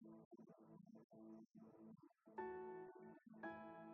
Thank you.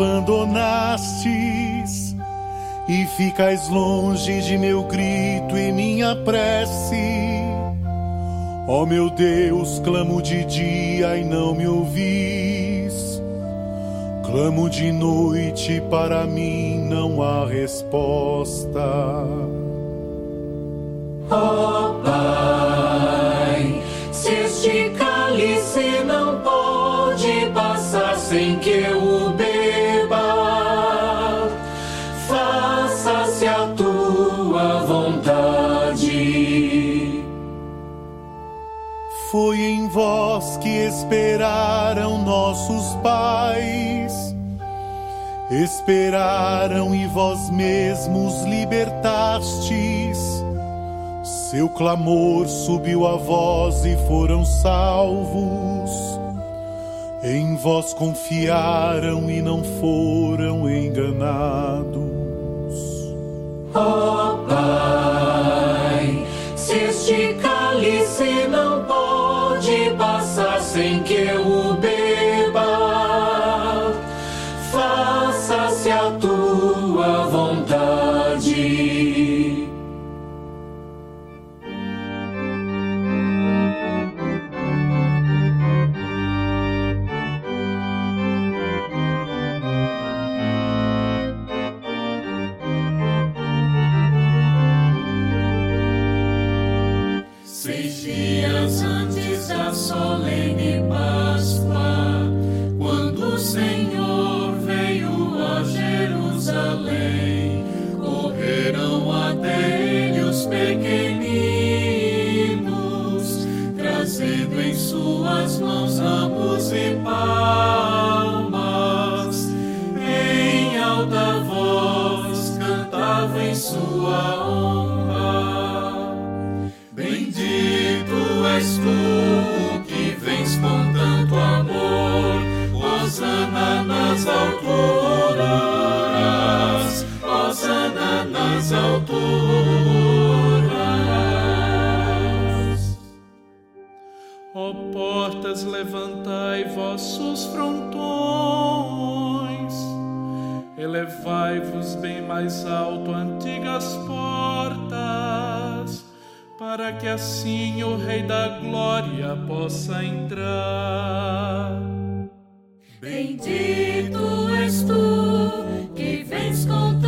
abandonastes e ficais longe de meu grito e minha prece. Ó oh, meu Deus, clamo de dia e não me ouvis. Clamo de noite, para mim não há resposta. Oh, Em vós que esperaram nossos pais. Esperaram e vós mesmos libertastes. Seu clamor subiu a voz e foram salvos. Em vós confiaram e não foram enganados. Ó portas, levantai vossos frontões, elevai-vos bem mais alto, antigas portas, para que assim o Rei da Glória possa entrar. Bendito és tu que vens com